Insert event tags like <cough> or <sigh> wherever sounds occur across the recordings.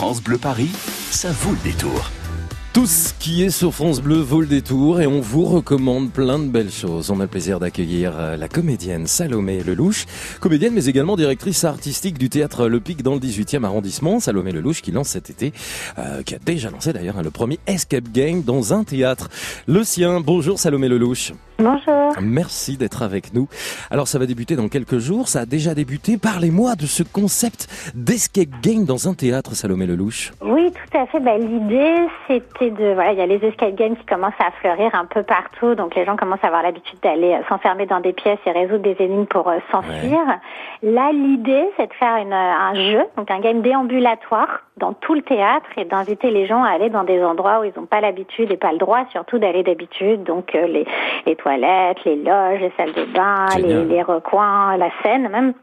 France Bleu Paris, ça vaut le détour. Tout ce qui est sur France Bleu vaut le détour et on vous recommande plein de belles choses. On a le plaisir d'accueillir euh, la comédienne Salomé Lelouch, comédienne mais également directrice artistique du théâtre Le Pic dans le 18e arrondissement. Salomé Lelouch qui lance cet été, euh, qui a déjà lancé d'ailleurs hein, le premier Escape Game dans un théâtre, le sien. Bonjour Salomé Lelouch. Bonjour. Merci d'être avec nous. Alors ça va débuter dans quelques jours, ça a déjà débuté. Parlez-moi de ce concept d'escape game dans un théâtre, Salomé Lelouch. Oui, tout à fait. Ben, L'idée, c'était de... Voilà, il y a les escape games qui commencent à fleurir un peu partout, donc les gens commencent à avoir l'habitude d'aller euh, s'enfermer dans des pièces et résoudre des énigmes pour euh, s'enfuir. Là, l'idée, c'est de faire une, un jeu, donc un game déambulatoire dans tout le théâtre et d'inviter les gens à aller dans des endroits où ils n'ont pas l'habitude et pas le droit surtout d'aller d'habitude, donc euh, les, les toilettes, les loges, les salles de bain, les, les recoins, la scène même.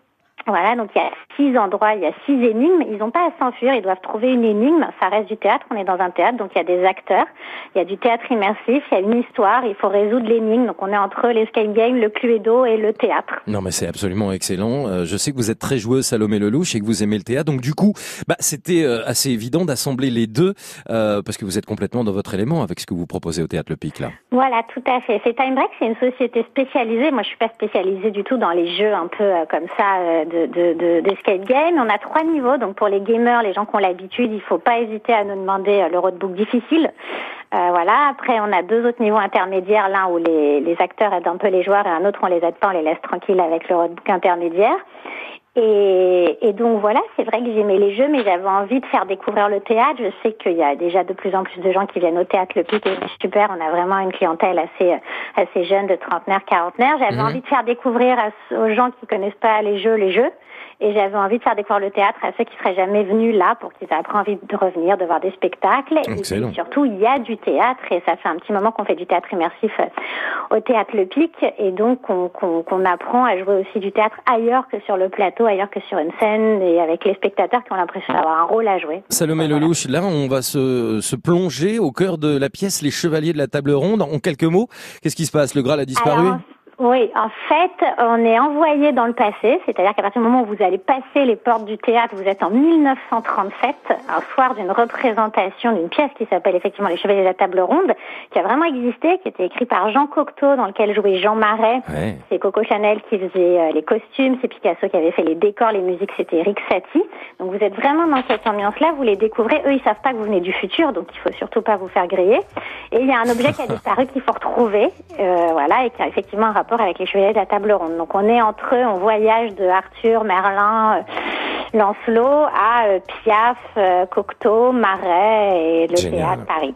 Voilà, donc il y a six endroits, il y a six énigmes. Ils n'ont pas à s'enfuir, ils doivent trouver une énigme. Ça reste du théâtre, on est dans un théâtre, donc il y a des acteurs, il y a du théâtre immersif, il y a une histoire, il faut résoudre l'énigme. Donc on est entre l'escape game, le cluedo et le théâtre. Non mais c'est absolument excellent. Euh, je sais que vous êtes très joueuse Salomé Lelouch et que vous aimez le théâtre. Donc du coup, bah, c'était euh, assez évident d'assembler les deux euh, parce que vous êtes complètement dans votre élément avec ce que vous proposez au théâtre Le Pic là. Voilà, tout à fait. C'est Time Break, c'est une société spécialisée. Moi, je suis pas spécialisée du tout dans les jeux un peu comme ça de, de, game. On a trois niveaux. Donc pour les gamers, les gens qui ont l'habitude, il faut pas hésiter à nous demander le roadbook difficile. Euh, voilà. Après, on a deux autres niveaux intermédiaires, l'un où les, acteurs aident un peu les joueurs et un autre on les aide pas, on les laisse tranquilles avec le roadbook intermédiaire. Et, et, donc voilà, c'est vrai que j'aimais les jeux, mais j'avais envie de faire découvrir le théâtre. Je sais qu'il y a déjà de plus en plus de gens qui viennent au théâtre Le Pic et c'est super. On a vraiment une clientèle assez assez jeune, de trentenaires, quarantenaires. J'avais Mhm. envie de faire découvrir à- aux gens qui connaissent pas les jeux, les jeux. Et j'avais envie de faire découvrir le théâtre à ceux qui seraient jamais venus là pour qu'ils aient envie de revenir, de voir des spectacles. Excellent. Et surtout, il y a du théâtre et ça fait un petit moment qu'on fait du théâtre immersif euh, au théâtre Le Pic et donc qu'on apprend à jouer aussi du théâtre ailleurs que sur le plateau, ailleurs que sur une scène et avec les spectateurs qui ont l'impression d'avoir un rôle à jouer. Salomé Voilà. Lelouch, là on va se, se plonger au cœur de la pièce Les Chevaliers de la Table Ronde. En quelques mots, qu'est-ce qui se passe? Le Graal a disparu? Alors, oui, en fait, on est envoyé dans le passé, c'est-à-dire qu'à partir du moment où vous allez passer les portes du théâtre, vous êtes en 1937, un soir d'une représentation d'une pièce qui s'appelle effectivement Les Chevaliers de la Table Ronde, qui a vraiment existé, qui était écrit par Jean Cocteau, dans lequel jouait Jean Marais. Ouais. C'est Coco Chanel qui faisait euh, les costumes, c'est Picasso qui avait fait les décors, les musiques, c'était Eric Satie. Donc vous êtes vraiment dans cette ambiance-là, vous les découvrez. Eux, ils savent pas que vous venez du futur, donc il faut surtout pas vous faire griller. Et il y a un objet qui a <laughs> disparu qu'il faut retrouver, euh, voilà, et qui a effectivement un rapport avec les chevaliers de la table ronde. Donc on est entre eux, on voyage de Arthur, Merlin, euh, Lancelot à euh, Piaf, euh, Cocteau, Marais et le Génial. théâtre Paris.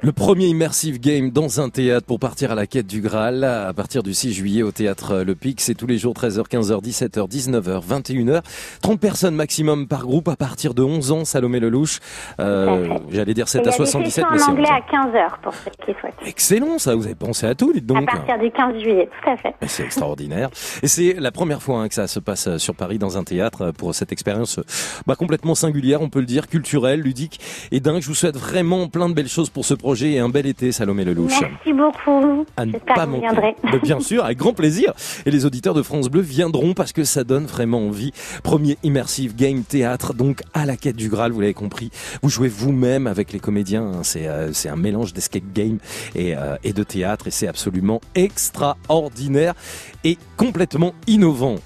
Le premier immersive game dans un théâtre pour partir à la quête du Graal à partir du 6 juillet au théâtre Le Pic. C'est tous les jours 13h, 15h, 17h, 19h, 21h. 30 personnes maximum par groupe à partir de 11 ans. Salomé Lelouch. Euh, à. J'allais dire Et 7 il y à a des 77, sessions mais en anglais 11 ans. à 15 heures pour ceux qui souhaitent. Excellent ça, vous avez pensé à tout, dites À donc. partir du 15 juillet, tout à fait. C'est extraordinaire. Et c'est la première fois hein, que ça se passe euh, sur Paris dans un théâtre euh, pour cette expérience euh, bah, complètement singulière, on peut le dire, culturelle, ludique et dingue. Je vous souhaite vraiment plein de belles choses pour ce projet et un bel été, Salomé Lelouch. Merci beaucoup. À ne pas que vous manquer. viendrez. Mais bien sûr, avec grand plaisir. Et les auditeurs de France Bleu viendront parce que ça donne vraiment envie. Premier immersive game théâtre, donc à la quête du Graal, vous l'avez compris. Vous jouez vous-même avec les comédiens. hein. C'est euh, c'est un mélange d'escape game et, euh, et de théâtre et c'est absolument extraordinaire et complètement innovant.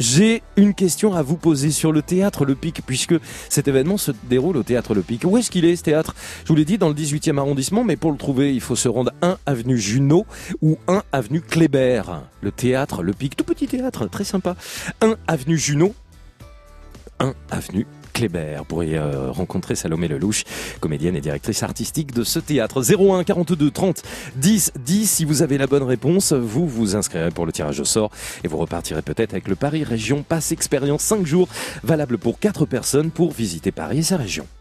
J'ai une question à vous poser sur le théâtre Le Pic, puisque cet événement se déroule au théâtre Le Pic. Où est-ce qu'il est ce théâtre? Je vous l'ai dit, dans le 18e arrondissement, mais pour le trouver, il faut se rendre 1 avenue Junot ou 1 avenue Kléber. Le théâtre Le Pic, tout petit théâtre, très sympa. 1 avenue Junot, 1 avenue Kléber. Vous pourriez euh, rencontrer Salomé Lelouch, comédienne et directrice artistique de ce théâtre. 01 42 30 10 10. Si vous avez la bonne réponse, vous vous inscrirez pour le tirage au sort et vous repartirez peut-être avec le Paris Région Passe Expérience 5 jours, valable pour 4 personnes pour visiter Paris et sa région.